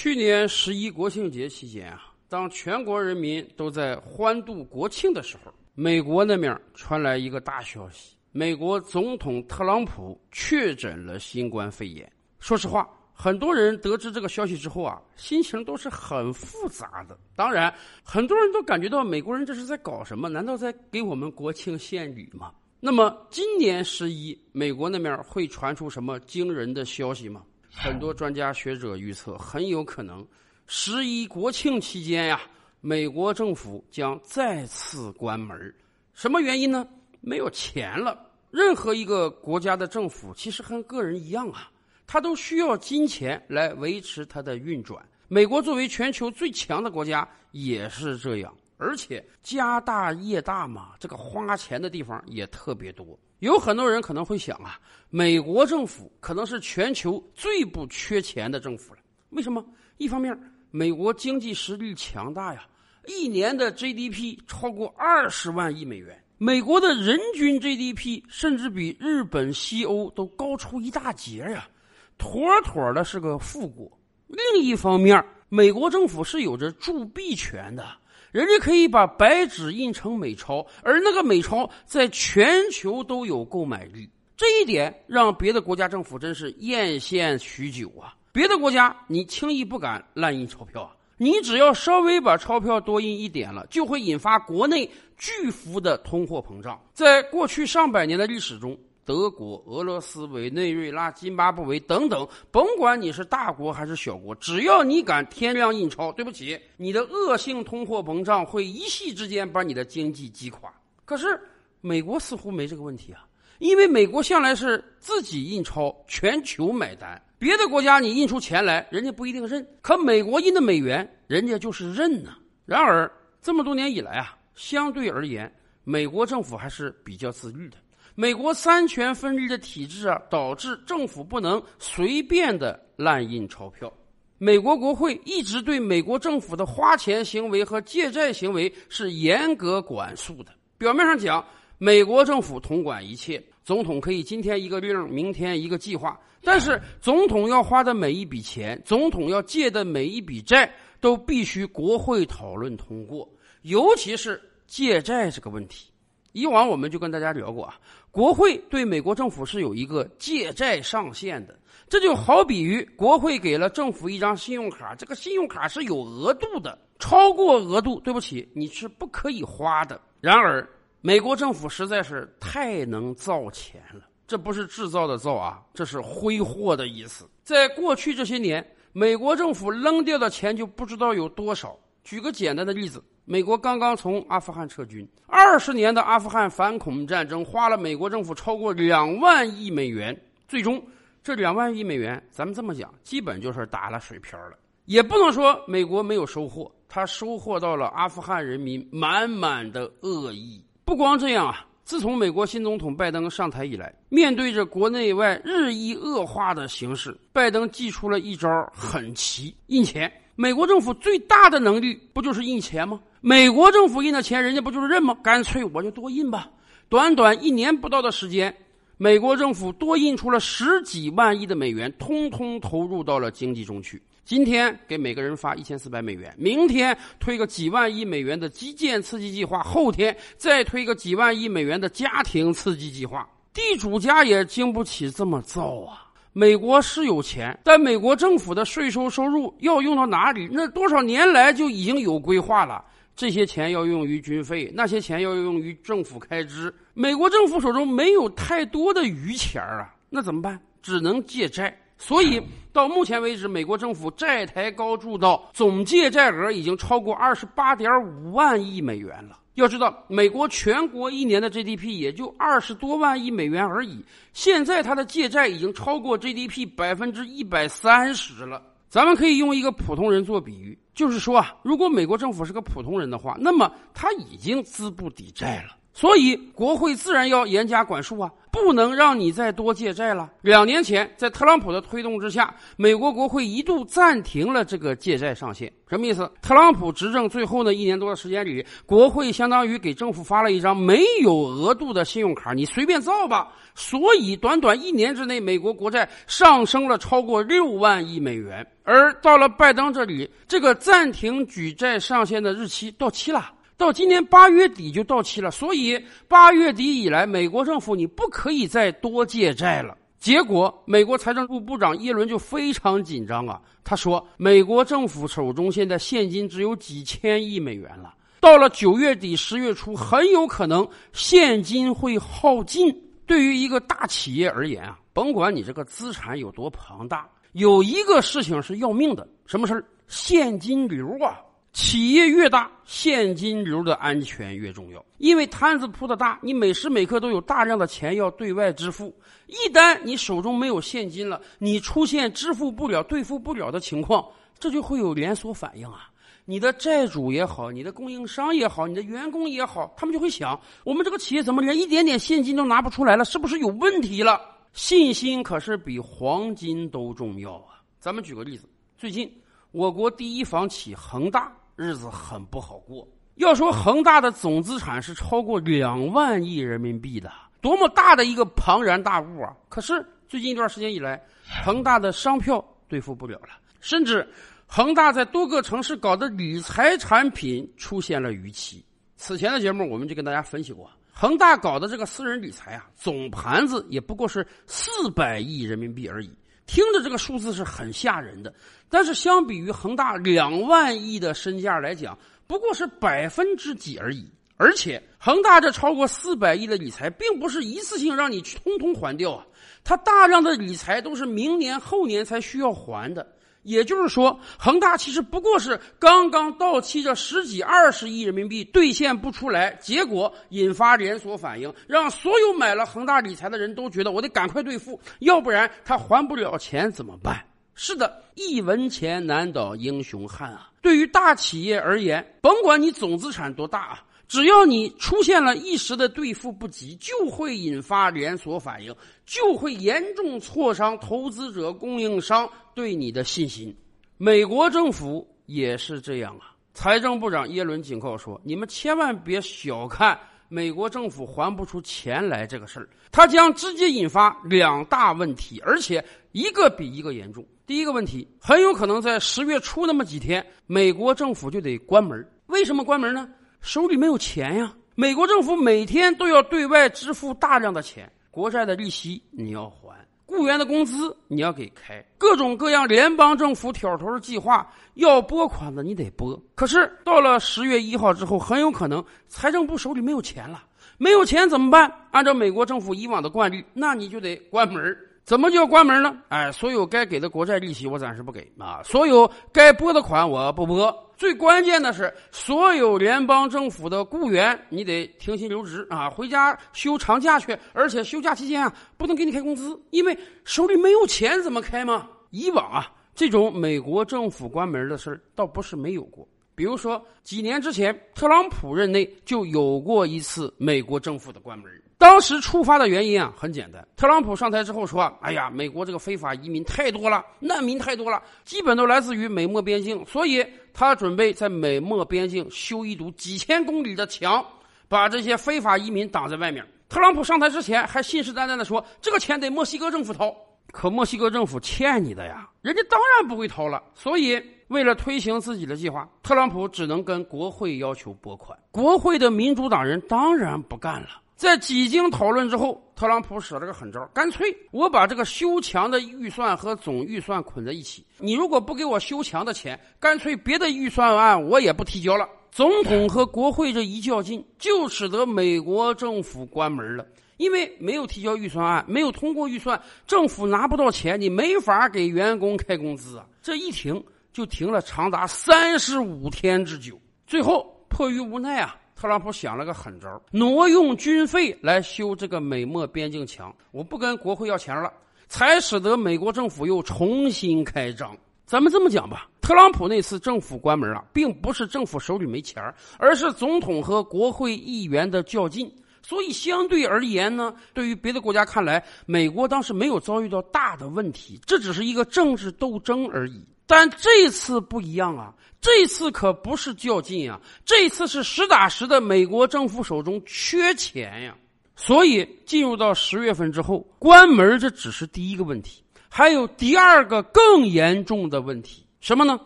去年十一国庆节期间啊，当全国人民都在欢度国庆的时候，美国那面传来一个大消息：美国总统特朗普确诊了新冠肺炎。说实话，很多人得知这个消息之后啊，心情都是很复杂的。当然，很多人都感觉到美国人这是在搞什么？难道在给我们国庆献礼吗？那么，今年十一，美国那面会传出什么惊人的消息吗？很多专家学者预测，很有可能十一国庆期间呀，美国政府将再次关门。什么原因呢？没有钱了。任何一个国家的政府其实和个人一样啊，他都需要金钱来维持它的运转。美国作为全球最强的国家也是这样，而且家大业大嘛，这个花钱的地方也特别多。有很多人可能会想啊，美国政府可能是全球最不缺钱的政府了。为什么？一方面，美国经济实力强大呀，一年的 GDP 超过二十万亿美元，美国的人均 GDP 甚至比日本、西欧都高出一大截呀，妥妥的是个富国。另一方面，美国政府是有着铸币权的。人家可以把白纸印成美钞，而那个美钞在全球都有购买力，这一点让别的国家政府真是艳羡许久啊！别的国家你轻易不敢滥印钞票啊，你只要稍微把钞票多印一点了，就会引发国内巨幅的通货膨胀。在过去上百年的历史中。德国、俄罗斯、委内瑞拉、津巴布韦等等，甭管你是大国还是小国，只要你敢天量印钞，对不起，你的恶性通货膨胀会一夕之间把你的经济击垮。可是美国似乎没这个问题啊，因为美国向来是自己印钞，全球买单。别的国家你印出钱来，人家不一定认，可美国印的美元，人家就是认呢。然而这么多年以来啊，相对而言，美国政府还是比较自律的。美国三权分立的体制啊，导致政府不能随便的滥印钞票。美国国会一直对美国政府的花钱行为和借债行为是严格管束的。表面上讲，美国政府统管一切，总统可以今天一个令，明天一个计划，但是总统要花的每一笔钱，总统要借的每一笔债，都必须国会讨论通过，尤其是借债这个问题。以往我们就跟大家聊过啊，国会对美国政府是有一个借债上限的，这就好比于国会给了政府一张信用卡，这个信用卡是有额度的，超过额度，对不起，你是不可以花的。然而，美国政府实在是太能造钱了，这不是制造的造啊，这是挥霍的意思。在过去这些年，美国政府扔掉的钱就不知道有多少。举个简单的例子。美国刚刚从阿富汗撤军，二十年的阿富汗反恐战争花了美国政府超过两万亿美元。最终，这两万亿美元，咱们这么讲，基本就是打了水漂了。也不能说美国没有收获，他收获到了阿富汗人民满满的恶意。不光这样啊，自从美国新总统拜登上台以来，面对着国内外日益恶化的形势，拜登祭出了一招狠棋：印钱。美国政府最大的能力不就是印钱吗？美国政府印的钱，人家不就是认吗？干脆我就多印吧。短短一年不到的时间，美国政府多印出了十几万亿的美元，通通投入到了经济中去。今天给每个人发一千四百美元，明天推个几万亿美元的基建刺激计划，后天再推个几万亿美元的家庭刺激计划。地主家也经不起这么造啊！美国是有钱，但美国政府的税收收入要用到哪里？那多少年来就已经有规划了。这些钱要用于军费，那些钱要用于政府开支。美国政府手中没有太多的余钱啊，那怎么办？只能借债。所以到目前为止，美国政府债台高筑到总借债额已经超过二十八点五万亿美元了。要知道，美国全国一年的 GDP 也就二十多万亿美元而已，现在它的借债已经超过 GDP 百分之一百三十了。咱们可以用一个普通人做比喻，就是说啊，如果美国政府是个普通人的话，那么他已经资不抵债了。所以国会自然要严加管束啊，不能让你再多借债了。两年前，在特朗普的推动之下，美国国会一度暂停了这个借债上限。什么意思？特朗普执政最后呢一年多的时间里，国会相当于给政府发了一张没有额度的信用卡，你随便造吧。所以，短短一年之内，美国国债上升了超过六万亿美元。而到了拜登这里，这个暂停举债上限的日期到期了。到今年八月底就到期了，所以八月底以来，美国政府你不可以再多借债了。结果，美国财政部部长耶伦就非常紧张啊，他说：“美国政府手中现在现金只有几千亿美元了，到了九月底、十月初，很有可能现金会耗尽。对于一个大企业而言啊，甭管你这个资产有多庞大，有一个事情是要命的，什么事儿？现金流啊！”企业越大，现金流的安全越重要。因为摊子铺的大，你每时每刻都有大量的钱要对外支付。一旦你手中没有现金了，你出现支付不了、兑付不了的情况，这就会有连锁反应啊！你的债主也好，你的供应商也好，你的员工也好，他们就会想：我们这个企业怎么连一点点现金都拿不出来了？是不是有问题了？信心可是比黄金都重要啊！咱们举个例子，最近我国第一房企恒大。日子很不好过。要说恒大的总资产是超过两万亿人民币的，多么大的一个庞然大物啊！可是最近一段时间以来，恒大的商票兑付不了了，甚至恒大在多个城市搞的理财产品出现了逾期。此前的节目我们就跟大家分析过，恒大搞的这个私人理财啊，总盘子也不过是四百亿人民币而已。听着这个数字是很吓人的，但是相比于恒大两万亿的身价来讲，不过是百分之几而已。而且恒大这超过四百亿的理财，并不是一次性让你通通还掉啊，它大量的理财都是明年后年才需要还的。也就是说，恒大其实不过是刚刚到期这十几二十亿人民币兑现不出来，结果引发连锁反应，让所有买了恒大理财的人都觉得我得赶快兑付，要不然他还不了钱怎么办？是的，一文钱难倒英雄汉啊！对于大企业而言，甭管你总资产多大啊。只要你出现了一时的兑付不及，就会引发连锁反应，就会严重挫伤投资者、供应商对你的信心。美国政府也是这样啊！财政部长耶伦警告说：“你们千万别小看美国政府还不出钱来这个事儿，它将直接引发两大问题，而且一个比一个严重。第一个问题，很有可能在十月初那么几天，美国政府就得关门。为什么关门呢？”手里没有钱呀！美国政府每天都要对外支付大量的钱，国债的利息你要还，雇员的工资你要给开，各种各样联邦政府挑头的计划要拨款的你得拨。可是到了十月一号之后，很有可能财政部手里没有钱了，没有钱怎么办？按照美国政府以往的惯例，那你就得关门。怎么叫关门呢？哎，所有该给的国债利息我暂时不给啊，所有该拨的款我不拨。最关键的是，所有联邦政府的雇员，你得停薪留职啊，回家休长假去。而且休假期间啊，不能给你开工资，因为手里没有钱，怎么开吗？以往啊，这种美国政府关门的事儿倒不是没有过。比如说，几年之前，特朗普任内就有过一次美国政府的关门。当时触发的原因啊，很简单。特朗普上台之后说：“哎呀，美国这个非法移民太多了，难民太多了，基本都来自于美墨边境，所以他准备在美墨边境修一堵几千公里的墙，把这些非法移民挡在外面。”特朗普上台之前还信誓旦旦的说：“这个钱得墨西哥政府掏。”可墨西哥政府欠你的呀，人家当然不会掏了。所以为了推行自己的计划，特朗普只能跟国会要求拨款。国会的民主党人当然不干了。在几经讨论之后，特朗普使了个狠招，干脆我把这个修墙的预算和总预算捆在一起。你如果不给我修墙的钱，干脆别的预算案我也不提交了。总统和国会这一较劲，就使得美国政府关门了。因为没有提交预算案，没有通过预算，政府拿不到钱，你没法给员工开工资啊。这一停就停了长达三十五天之久。最后迫于无奈啊。特朗普想了个狠招，挪用军费来修这个美墨边境墙。我不跟国会要钱了，才使得美国政府又重新开张。咱们这么讲吧，特朗普那次政府关门啊，并不是政府手里没钱而是总统和国会议员的较劲。所以相对而言呢，对于别的国家看来，美国当时没有遭遇到大的问题，这只是一个政治斗争而已。但这次不一样啊，这次可不是较劲啊，这次是实打实的，美国政府手中缺钱呀。所以进入到十月份之后，关门这只是第一个问题，还有第二个更严重的问题，什么呢？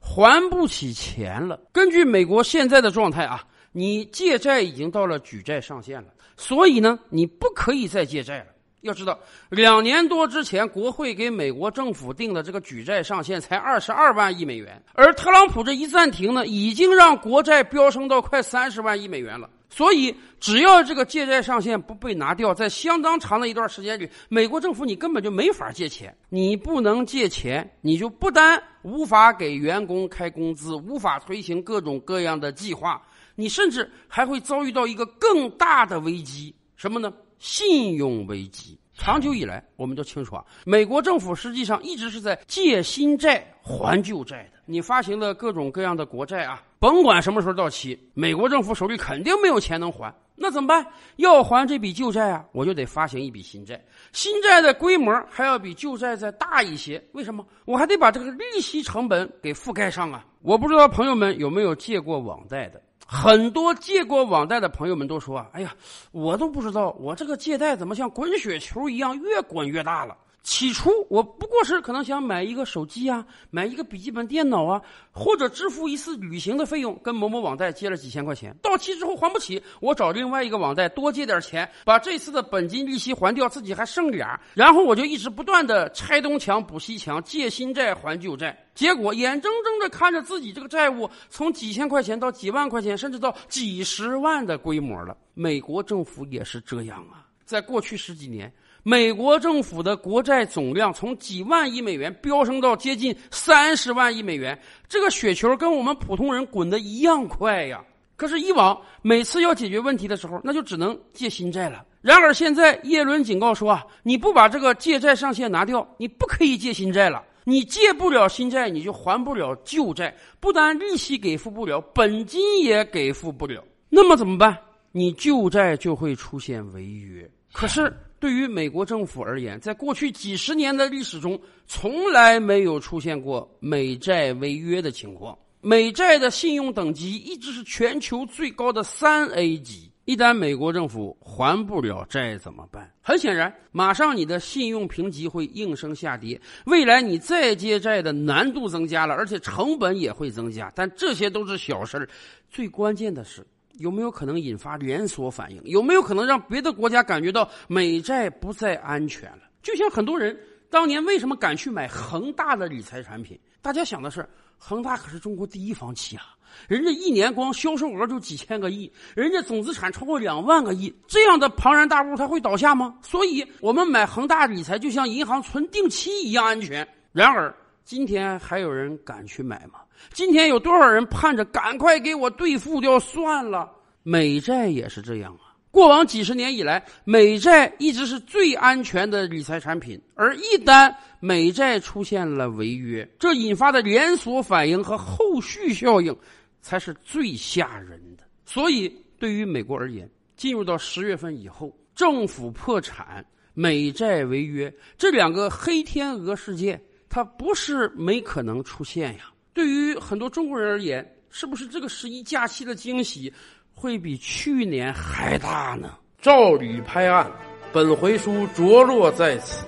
还不起钱了。根据美国现在的状态啊，你借债已经到了举债上限了，所以呢，你不可以再借债了。要知道，两年多之前，国会给美国政府定的这个举债上限才二十二万亿美元，而特朗普这一暂停呢，已经让国债飙升到快三十万亿美元了。所以，只要这个借债上限不被拿掉，在相当长的一段时间里，美国政府你根本就没法借钱。你不能借钱，你就不单无法给员工开工资，无法推行各种各样的计划，你甚至还会遭遇到一个更大的危机，什么呢？信用危机。长久以来，我们都清楚啊，美国政府实际上一直是在借新债还旧债的。你发行的各种各样的国债啊，甭管什么时候到期，美国政府手里肯定没有钱能还。那怎么办？要还这笔旧债啊，我就得发行一笔新债。新债的规模还要比旧债再大一些。为什么？我还得把这个利息成本给覆盖上啊。我不知道朋友们有没有借过网贷的。很多借过网贷的朋友们都说：“哎呀，我都不知道我这个借贷怎么像滚雪球一样越滚越大了。”起初我不过是可能想买一个手机啊，买一个笔记本电脑啊，或者支付一次旅行的费用，跟某某网贷借了几千块钱，到期之后还不起，我找另外一个网贷多借点钱，把这次的本金利息还掉，自己还剩俩，然后我就一直不断的拆东墙补西墙，借新债还旧债，结果眼睁睁的看着自己这个债务从几千块钱到几万块钱，甚至到几十万的规模了。美国政府也是这样啊，在过去十几年。美国政府的国债总量从几万亿美元飙升到接近三十万亿美元，这个雪球跟我们普通人滚的一样快呀！可是以往每次要解决问题的时候，那就只能借新债了。然而现在，耶伦警告说啊，你不把这个借债上限拿掉，你不可以借新债了。你借不了新债，你就还不了旧债，不但利息给付不了，本金也给付不了。那么怎么办？你旧债就会出现违约。可是。对于美国政府而言，在过去几十年的历史中，从来没有出现过美债违约的情况。美债的信用等级一直是全球最高的三 A 级。一旦美国政府还不了债怎么办？很显然，马上你的信用评级会应声下跌，未来你再借债的难度增加了，而且成本也会增加。但这些都是小事儿，最关键的是。有没有可能引发连锁反应？有没有可能让别的国家感觉到美债不再安全了？就像很多人当年为什么敢去买恒大的理财产品？大家想的是，恒大可是中国第一房企啊，人家一年光销售额就几千个亿，人家总资产超过两万个亿，这样的庞然大物它会倒下吗？所以我们买恒大理财就像银行存定期一样安全。然而。今天还有人敢去买吗？今天有多少人盼着赶快给我兑付掉算了？美债也是这样啊。过往几十年以来，美债一直是最安全的理财产品，而一旦美债出现了违约，这引发的连锁反应和后续效应，才是最吓人的。所以，对于美国而言，进入到十月份以后，政府破产、美债违约这两个黑天鹅事件。它不是没可能出现呀。对于很多中国人而言，是不是这个十一假期的惊喜会比去年还大呢？照吕拍案，本回书着落在此。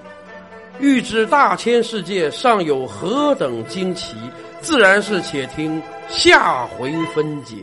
欲知大千世界尚有何等惊奇，自然是且听下回分解。